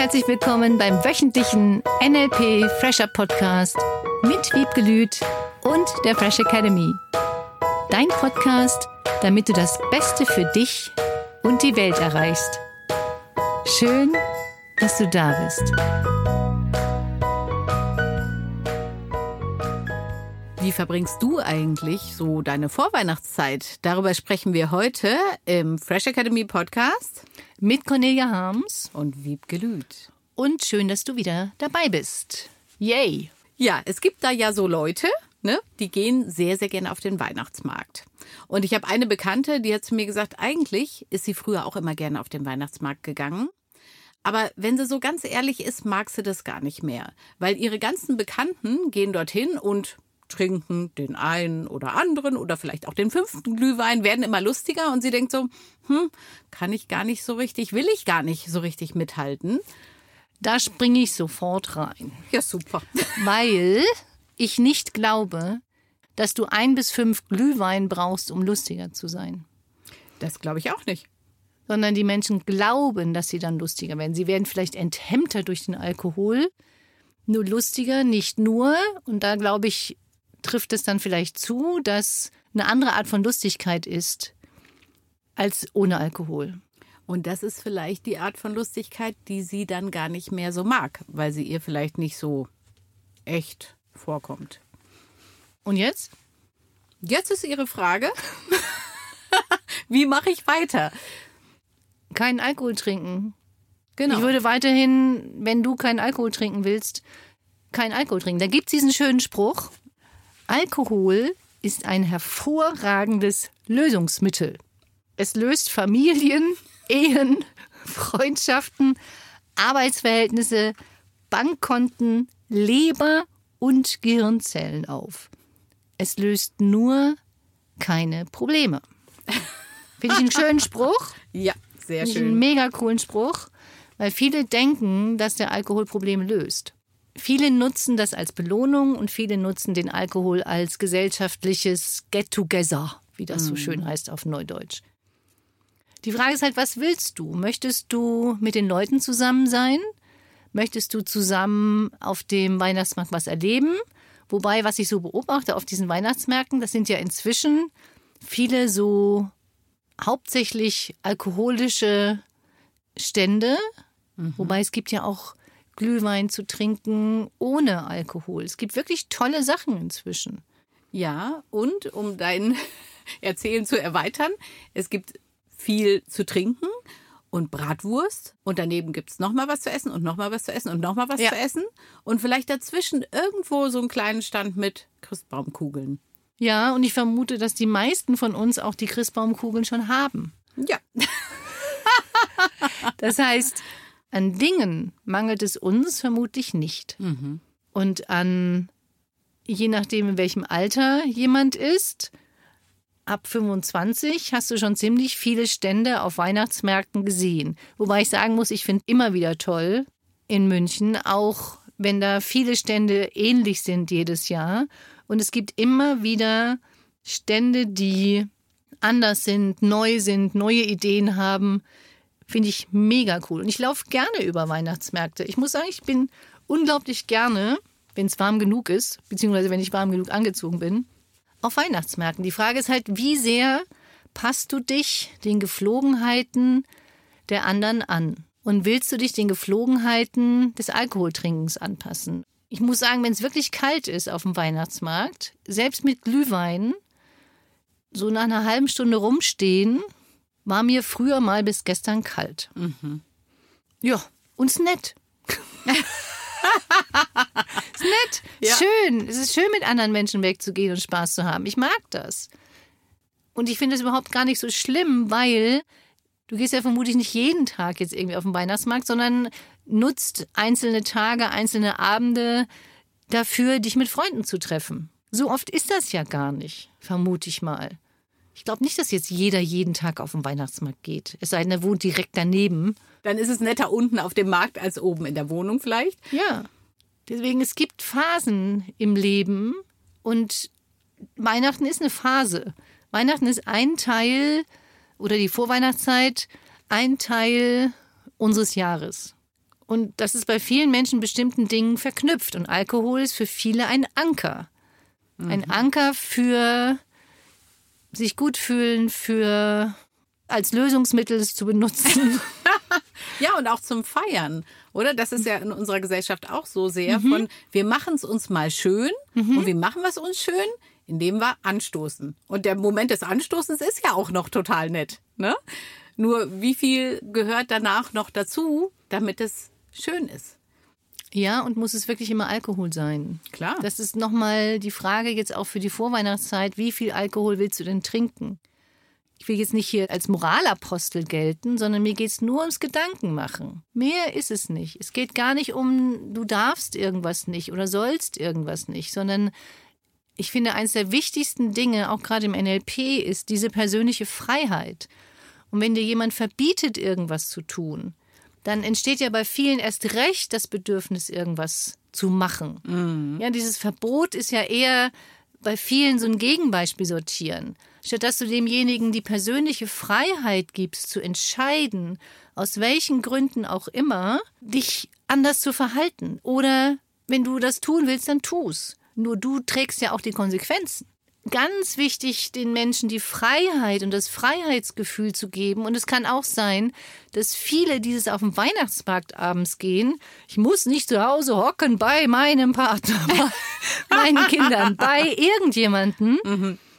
herzlich willkommen beim wöchentlichen NLP Fresher Podcast mit Wiebke Lüth und der Fresh Academy. Dein Podcast, damit du das Beste für dich und die Welt erreichst. Schön, dass du da bist. Wie verbringst du eigentlich so deine Vorweihnachtszeit? Darüber sprechen wir heute im Fresh Academy Podcast mit Cornelia Harms und Wiebke Lüth. Und schön, dass du wieder dabei bist. Yay! Ja, es gibt da ja so Leute, ne, die gehen sehr, sehr gerne auf den Weihnachtsmarkt. Und ich habe eine Bekannte, die hat zu mir gesagt, eigentlich ist sie früher auch immer gerne auf den Weihnachtsmarkt gegangen. Aber wenn sie so ganz ehrlich ist, mag sie das gar nicht mehr. Weil ihre ganzen Bekannten gehen dorthin und trinken den einen oder anderen oder vielleicht auch den fünften Glühwein, werden immer lustiger und sie denkt so, hm, kann ich gar nicht so richtig, will ich gar nicht so richtig mithalten. Da springe ich sofort rein. Ja, super. Weil ich nicht glaube, dass du ein bis fünf Glühwein brauchst, um lustiger zu sein. Das glaube ich auch nicht. Sondern die Menschen glauben, dass sie dann lustiger werden. Sie werden vielleicht enthemmter durch den Alkohol, nur lustiger, nicht nur. Und da glaube ich, trifft es dann vielleicht zu, dass eine andere Art von Lustigkeit ist als ohne Alkohol. Und das ist vielleicht die Art von Lustigkeit, die sie dann gar nicht mehr so mag, weil sie ihr vielleicht nicht so echt vorkommt. Und jetzt? Jetzt ist Ihre Frage, wie mache ich weiter? Keinen Alkohol trinken. Genau. Ich würde weiterhin, wenn du keinen Alkohol trinken willst, keinen Alkohol trinken. Da gibt es diesen schönen Spruch, Alkohol ist ein hervorragendes Lösungsmittel. Es löst Familien, Ehen, Freundschaften, Arbeitsverhältnisse, Bankkonten, Leber und Gehirnzellen auf. Es löst nur keine Probleme. Finde ich einen schönen Spruch. Ja, sehr Finde schön. Einen mega coolen Spruch, weil viele denken, dass der Alkohol Probleme löst. Viele nutzen das als Belohnung und viele nutzen den Alkohol als gesellschaftliches Get-Together, wie das so schön heißt auf Neudeutsch. Die Frage ist halt, was willst du? Möchtest du mit den Leuten zusammen sein? Möchtest du zusammen auf dem Weihnachtsmarkt was erleben? Wobei, was ich so beobachte auf diesen Weihnachtsmärkten, das sind ja inzwischen viele so hauptsächlich alkoholische Stände. Mhm. Wobei es gibt ja auch Glühwein zu trinken ohne Alkohol. Es gibt wirklich tolle Sachen inzwischen. Ja, und um dein Erzählen zu erweitern, es gibt viel zu trinken und Bratwurst und daneben gibt es nochmal was zu essen und nochmal was zu essen und nochmal was ja. zu essen und vielleicht dazwischen irgendwo so einen kleinen Stand mit Christbaumkugeln. Ja, und ich vermute, dass die meisten von uns auch die Christbaumkugeln schon haben. Ja. das heißt, an Dingen mangelt es uns vermutlich nicht. Mhm. Und an, je nachdem, in welchem Alter jemand ist, ab 25 hast du schon ziemlich viele Stände auf Weihnachtsmärkten gesehen. Wobei ich sagen muss, ich finde immer wieder toll in München, auch wenn da viele Stände ähnlich sind jedes Jahr. Und es gibt immer wieder Stände, die anders sind, neu sind, neue Ideen haben. Finde ich mega cool. Und ich laufe gerne über Weihnachtsmärkte. Ich muss sagen, ich bin unglaublich gerne, wenn es warm genug ist, beziehungsweise wenn ich warm genug angezogen bin, auf Weihnachtsmärkten. Die Frage ist halt, wie sehr passt du dich den Geflogenheiten der anderen an? Und willst du dich den Geflogenheiten des Alkoholtrinkens anpassen? Ich muss sagen, wenn es wirklich kalt ist auf dem Weihnachtsmarkt, selbst mit Glühwein, so nach einer halben Stunde rumstehen war mir früher mal bis gestern kalt. Mhm. Ja, und ist nett. ist nett, ja. schön. Es ist schön, mit anderen Menschen wegzugehen und Spaß zu haben. Ich mag das. Und ich finde es überhaupt gar nicht so schlimm, weil du gehst ja vermutlich nicht jeden Tag jetzt irgendwie auf den Weihnachtsmarkt, sondern nutzt einzelne Tage, einzelne Abende dafür, dich mit Freunden zu treffen. So oft ist das ja gar nicht, vermute ich mal. Ich glaube nicht, dass jetzt jeder jeden Tag auf den Weihnachtsmarkt geht. Es sei denn, er wohnt direkt daneben. Dann ist es netter unten auf dem Markt als oben in der Wohnung vielleicht. Ja. Deswegen, es gibt Phasen im Leben und Weihnachten ist eine Phase. Weihnachten ist ein Teil oder die Vorweihnachtszeit ein Teil unseres Jahres. Und das ist bei vielen Menschen bestimmten Dingen verknüpft. Und Alkohol ist für viele ein Anker. Ein Anker für sich gut fühlen, für als Lösungsmittel es zu benutzen. Ja, und auch zum Feiern, oder? Das ist ja in unserer Gesellschaft auch so sehr von, wir machen es uns mal schön. Und wie machen wir es uns schön? Indem wir anstoßen. Und der Moment des Anstoßens ist ja auch noch total nett. Ne? Nur wie viel gehört danach noch dazu, damit es schön ist? Ja, und muss es wirklich immer Alkohol sein? Klar. Das ist nochmal die Frage jetzt auch für die Vorweihnachtszeit. Wie viel Alkohol willst du denn trinken? Ich will jetzt nicht hier als Moralapostel gelten, sondern mir geht's nur ums Gedankenmachen. Mehr ist es nicht. Es geht gar nicht um, du darfst irgendwas nicht oder sollst irgendwas nicht, sondern ich finde, eines der wichtigsten Dinge, auch gerade im NLP, ist diese persönliche Freiheit. Und wenn dir jemand verbietet, irgendwas zu tun, dann entsteht ja bei vielen erst recht das Bedürfnis, irgendwas zu machen. Ja, dieses Verbot ist ja eher bei vielen so ein Gegenbeispiel sortieren. Statt dass du demjenigen die persönliche Freiheit gibst, zu entscheiden, aus welchen Gründen auch immer, dich anders zu verhalten. Oder wenn du das tun willst, dann tu's. Nur du trägst ja auch die Konsequenzen. Ganz wichtig, den Menschen die Freiheit und das Freiheitsgefühl zu geben. Und es kann auch sein, dass viele dieses auf den Weihnachtsmarkt abends gehen. Ich muss nicht zu Hause hocken bei meinem Partner, bei meinen Kindern, bei irgendjemanden.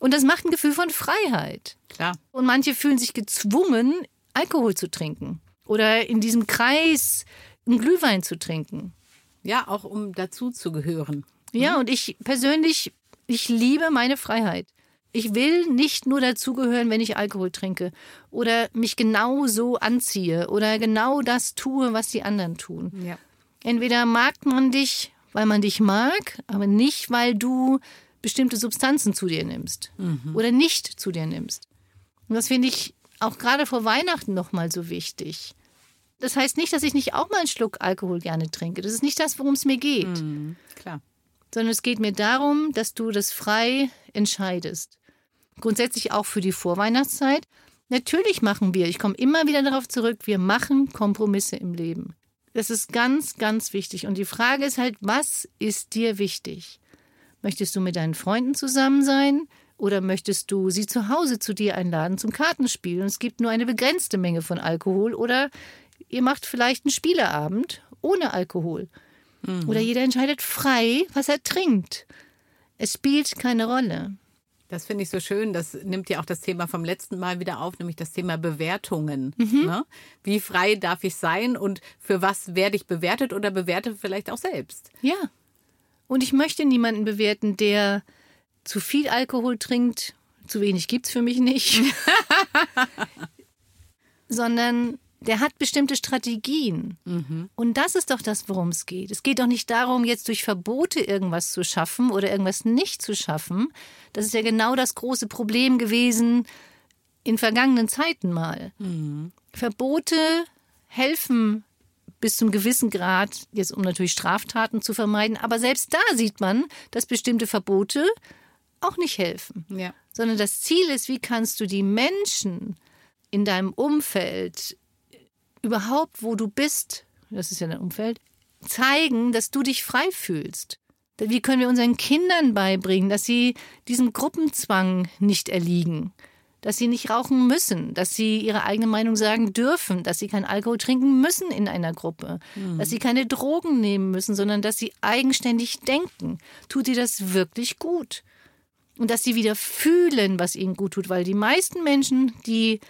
Und das macht ein Gefühl von Freiheit. Klar. Und manche fühlen sich gezwungen, Alkohol zu trinken. Oder in diesem Kreis einen Glühwein zu trinken. Ja, auch um dazu zu gehören. Ja, und ich persönlich, ich liebe meine Freiheit. Ich will nicht nur dazugehören, wenn ich Alkohol trinke oder mich genau so anziehe oder genau das tue, was die anderen tun. Ja. Entweder mag man dich, weil man dich mag, aber nicht, weil du bestimmte Substanzen zu dir nimmst oder nicht zu dir nimmst. Und das finde ich auch gerade vor Weihnachten nochmal so wichtig. Das heißt nicht, dass ich nicht auch mal einen Schluck Alkohol gerne trinke. Das ist nicht das, worum es mir geht Mhm. Klar. Sondern es geht mir darum, dass du das frei entscheidest. Grundsätzlich auch für die Vorweihnachtszeit. Natürlich machen wir, ich komme immer wieder darauf zurück, wir machen Kompromisse im Leben. Das ist ganz, ganz wichtig. Und die Frage ist halt, was ist dir wichtig? Möchtest du mit deinen Freunden zusammen sein oder möchtest du sie zu Hause zu dir einladen zum Kartenspiel und es gibt nur eine begrenzte Menge von Alkohol oder ihr macht vielleicht einen Spieleabend ohne Alkohol. Oder jeder entscheidet frei, was er trinkt. Es spielt keine Rolle. Das finde ich so schön. Das nimmt ja auch das Thema vom letzten Mal wieder auf, nämlich das Thema Bewertungen. Ne? Wie frei darf ich sein und für was werde ich bewertet oder bewerte vielleicht auch selbst? Ja. Und ich möchte niemanden bewerten, der zu viel Alkohol trinkt. Zu wenig gibt's für mich nicht. Sondern der hat bestimmte Strategien. Und das ist doch das, worum es geht. Es geht doch nicht darum, jetzt durch Verbote irgendwas zu schaffen oder irgendwas nicht zu schaffen. Das ist ja genau das große Problem gewesen in vergangenen Zeiten mal. Verbote helfen bis zum gewissen Grad, jetzt um natürlich Straftaten zu vermeiden, aber selbst da sieht man, dass bestimmte Verbote auch nicht helfen. Ja. Sondern das Ziel ist, wie kannst du die Menschen in deinem Umfeld, überhaupt wo du bist, das ist ja dein Umfeld, zeigen, dass du dich frei fühlst. Wie können wir unseren Kindern beibringen, dass sie diesem Gruppenzwang nicht erliegen? Dass sie nicht rauchen müssen, dass sie ihre eigene Meinung sagen dürfen, dass sie keinen Alkohol trinken müssen in einer Gruppe, dass sie keine Drogen nehmen müssen, sondern dass sie eigenständig denken. Tut dir das wirklich gut? Und dass sie wieder fühlen, was ihnen gut tut, weil die meisten Menschen, die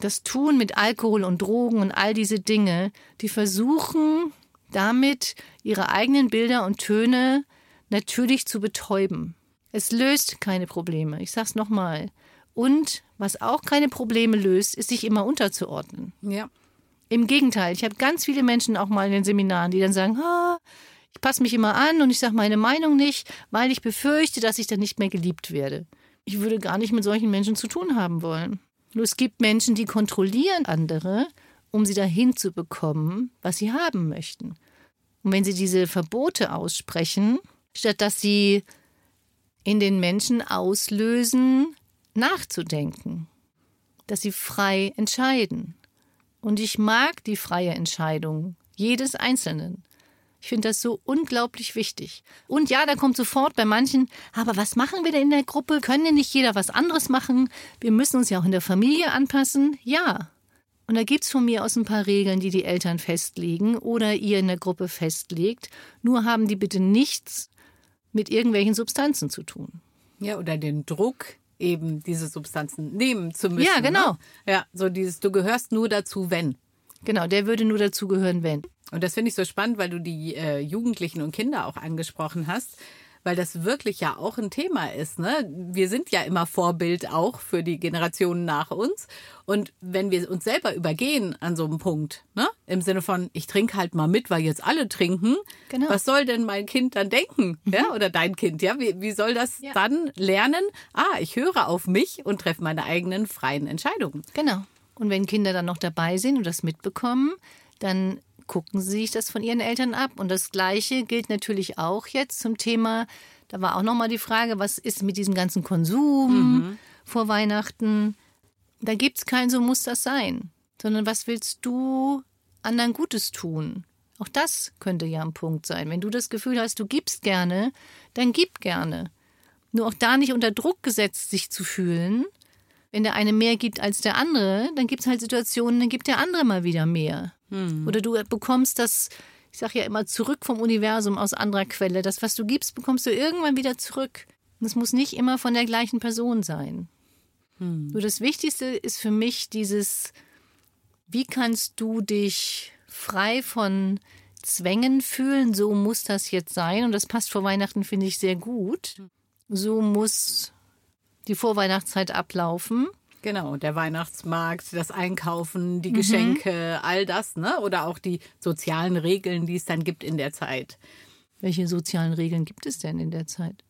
das tun mit Alkohol und Drogen und all diese Dinge, die versuchen damit ihre eigenen Bilder und Töne natürlich zu betäuben. Es löst keine Probleme. Ich sag's nochmal. Und was auch keine Probleme löst, ist sich immer unterzuordnen. Ja. Im Gegenteil, ich habe ganz viele Menschen auch mal in den Seminaren, die dann sagen, ah, ich passe mich immer an und ich sage meine Meinung nicht, weil ich befürchte, dass ich dann nicht mehr geliebt werde. Ich würde gar nicht mit solchen Menschen zu tun haben wollen. Nur es gibt Menschen, die kontrollieren andere, um sie dahin zu bekommen, was sie haben möchten. Und wenn sie diese Verbote aussprechen, statt dass sie in den Menschen auslösen, nachzudenken, dass sie frei entscheiden. Und ich mag die freie Entscheidung Jedes Einzelnen. Ich finde das so unglaublich wichtig. Und ja, da kommt sofort bei manchen, aber was machen wir denn in der Gruppe? Können denn nicht jeder was anderes machen? Wir müssen uns ja auch in der Familie anpassen. Ja. Und da gibt's von mir aus ein paar Regeln, die die Eltern festlegen oder ihr in der Gruppe festlegt. Nur haben die bitte nichts mit irgendwelchen Substanzen zu tun. Ja, oder den Druck, eben diese Substanzen nehmen zu müssen. Ja, genau. Ne? Ja, so dieses, du gehörst nur dazu, wenn. Genau, der würde nur dazugehören, wenn. Und das finde ich so spannend, weil du die äh, Jugendlichen und Kinder auch angesprochen hast, weil das wirklich ja auch ein Thema ist. Ne? Wir sind ja immer Vorbild auch für die Generationen nach uns. Und wenn wir uns selber übergehen an so einem Punkt, ne? im Sinne von, ich trinke halt mal mit, weil jetzt alle trinken, Genau. was soll denn mein Kind dann denken? Ja? Oder dein Kind? Ja? Wie, wie soll das Ja. dann lernen? Ah, ich höre auf mich und treffe meine eigenen freien Entscheidungen. Genau. Und wenn Kinder dann noch dabei sind und das mitbekommen, dann gucken sie sich das von ihren Eltern ab. Und das Gleiche gilt natürlich auch jetzt zum Thema, da war auch nochmal die Frage, was ist mit diesem ganzen Konsum vor Weihnachten? Da gibt's kein so muss das sein, sondern was willst du anderen Gutes tun? Auch das könnte ja ein Punkt sein. Wenn du das Gefühl hast, du gibst gerne, dann gib gerne. Nur auch da nicht unter Druck gesetzt, sich zu fühlen, wenn der eine mehr gibt als der andere, dann gibt es halt Situationen, dann gibt der andere mal wieder mehr. Oder du bekommst das, ich sage ja immer, zurück vom Universum aus anderer Quelle. Das, was du gibst, bekommst du irgendwann wieder zurück. Und es muss nicht immer von der gleichen Person sein. Nur das Wichtigste ist für mich dieses, wie kannst du dich frei von Zwängen fühlen, so muss das jetzt sein. Und das passt vor Weihnachten, finde ich, sehr gut. So muss die Vorweihnachtszeit ablaufen. Genau, der Weihnachtsmarkt, das Einkaufen, die Geschenke, all das, ne? Oder auch die sozialen Regeln, die es dann gibt in der Zeit. Welche sozialen Regeln gibt es denn in der Zeit?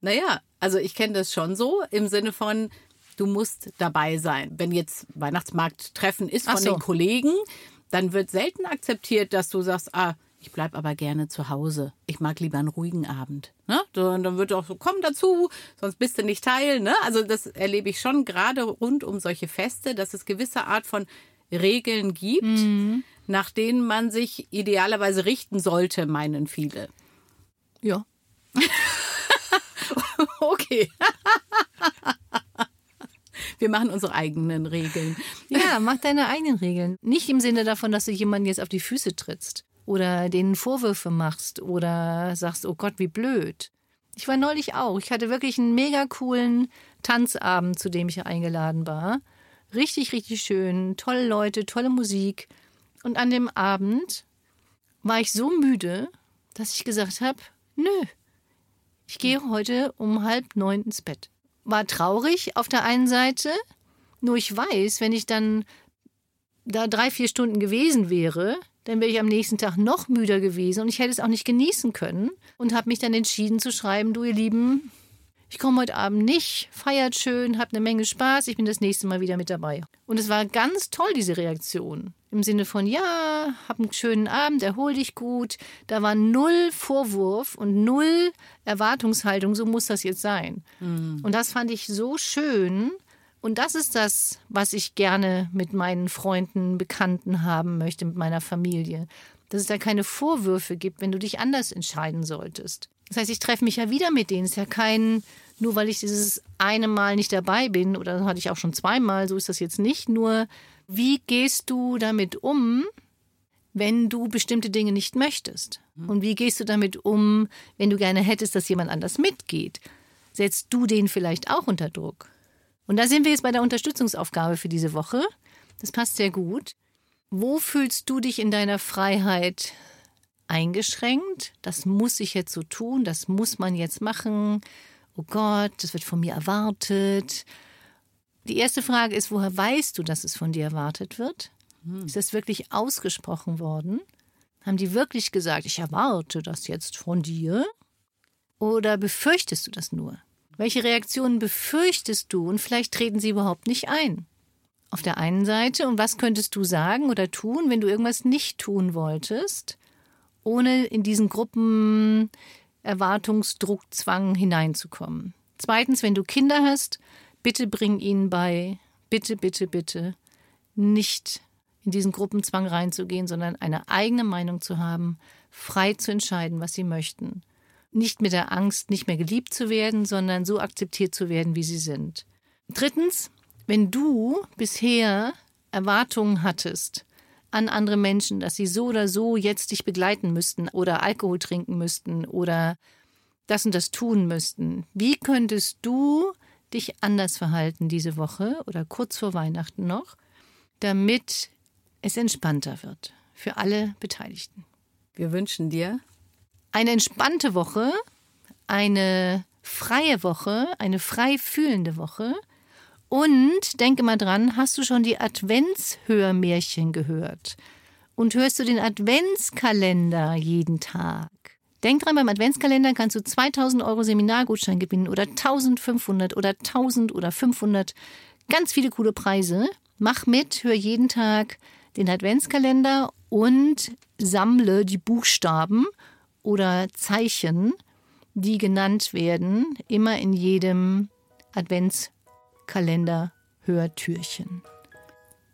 Naja, also ich kenne das schon so im Sinne von, du musst dabei sein. Wenn jetzt Weihnachtsmarkttreffen ist von so. den Kollegen, dann wird selten akzeptiert, dass du sagst, ah, ich bleib aber gerne zu Hause. Ich mag lieber einen ruhigen Abend. Ne? Dann wird auch so, komm dazu, sonst bist du nicht Teil. Ne? Also das erlebe ich schon gerade rund um solche Feste, dass es gewisse Art von Regeln gibt, Mhm. nach denen man sich idealerweise richten sollte, meinen viele. Ja. Okay. Wir machen unsere eigenen Regeln. Ja, mach deine eigenen Regeln. Nicht im Sinne davon, dass du jemanden jetzt auf die Füße trittst oder denen Vorwürfe machst oder sagst, oh Gott, wie blöd. Ich war neulich auch. Ich hatte wirklich einen mega coolen Tanzabend, zu dem ich eingeladen war. Richtig, richtig schön. Tolle Leute, tolle Musik. Und an dem Abend war ich so müde, dass ich gesagt habe, nö, ich gehe heute um halb neun ins Bett. War traurig auf der einen Seite, nur ich weiß, wenn ich dann da drei, vier Stunden gewesen wäre, dann wäre ich am nächsten Tag noch müder gewesen und ich hätte es auch nicht genießen können und habe mich dann entschieden zu schreiben, du ihr Lieben, ich komme heute Abend nicht, feiert schön, habt eine Menge Spaß, ich bin das nächste Mal wieder mit dabei. Und es war ganz toll, diese Reaktion. Im Sinne von, ja, hab einen schönen Abend, erhol dich gut. Da war null Vorwurf und null Erwartungshaltung, so muss das jetzt sein. Und das fand ich so schön. Und das ist das, was ich gerne mit meinen Freunden, Bekannten haben möchte, mit meiner Familie. Dass es da keine Vorwürfe gibt, wenn du dich anders entscheiden solltest. Das heißt, ich treffe mich ja wieder mit denen. Es ist ja kein, nur weil ich dieses eine Mal nicht dabei bin, oder das hatte ich auch schon zweimal, so ist das jetzt nicht. Nur, wie gehst du damit um, wenn du bestimmte Dinge nicht möchtest? Und wie gehst du damit um, wenn du gerne hättest, dass jemand anders mitgeht? Setzt du den vielleicht auch unter Druck? Und da sind wir jetzt bei der Unterstützungsaufgabe für diese Woche. Das passt sehr gut. Wo fühlst du dich in deiner Freiheit eingeschränkt? Das muss ich jetzt so tun, das muss man jetzt machen. Oh Gott, das wird von mir erwartet. Die erste Frage ist, woher weißt du, dass es von dir erwartet wird? Ist das wirklich ausgesprochen worden? Haben die wirklich gesagt, ich erwarte das jetzt von dir? Oder befürchtest du das nur? Welche Reaktionen befürchtest du und vielleicht treten sie überhaupt nicht ein? Auf der einen Seite, und was könntest du sagen oder tun, wenn du irgendwas nicht tun wolltest, ohne in diesen Gruppen Erwartungsdruck, Zwang hineinzukommen? Zweitens, wenn du Kinder hast, bitte bring ihnen bei, bitte, bitte, bitte, nicht in diesen Gruppenzwang reinzugehen, sondern eine eigene Meinung zu haben, frei zu entscheiden, was sie möchten. Nicht mit der Angst, nicht mehr geliebt zu werden, sondern so akzeptiert zu werden, wie sie sind. Drittens, wenn du bisher Erwartungen hattest an andere Menschen, dass sie so oder so jetzt dich begleiten müssten oder Alkohol trinken müssten oder das und das tun müssten, wie könntest du dich anders verhalten diese Woche oder kurz vor Weihnachten noch, damit es entspannter wird für alle Beteiligten? Wir wünschen dir eine entspannte Woche, eine freie Woche, eine frei fühlende Woche. Und denke mal dran, hast du schon die Adventshörmärchen gehört? Und hörst du den Adventskalender jeden Tag? Denk dran, beim Adventskalender kannst du 2000 Euro Seminargutschein gewinnen oder 1500 oder 1000 oder 500. Ganz viele coole Preise. Mach mit, hör jeden Tag den Adventskalender und sammle die Buchstaben oder Zeichen, die genannt werden, immer in jedem Adventskalender Hörtürchen.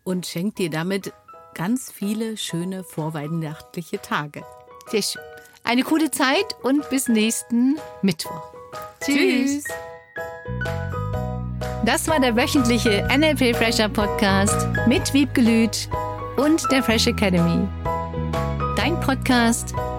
Und schenkt dir damit ganz viele schöne vorweihnachtliche Tage. Sehr schön. Eine coole Zeit und bis nächsten Mittwoch. Tschüss. Das war der wöchentliche NLP Fresher Podcast mit Wiebgelüt und der Fresh Academy. Dein Podcast,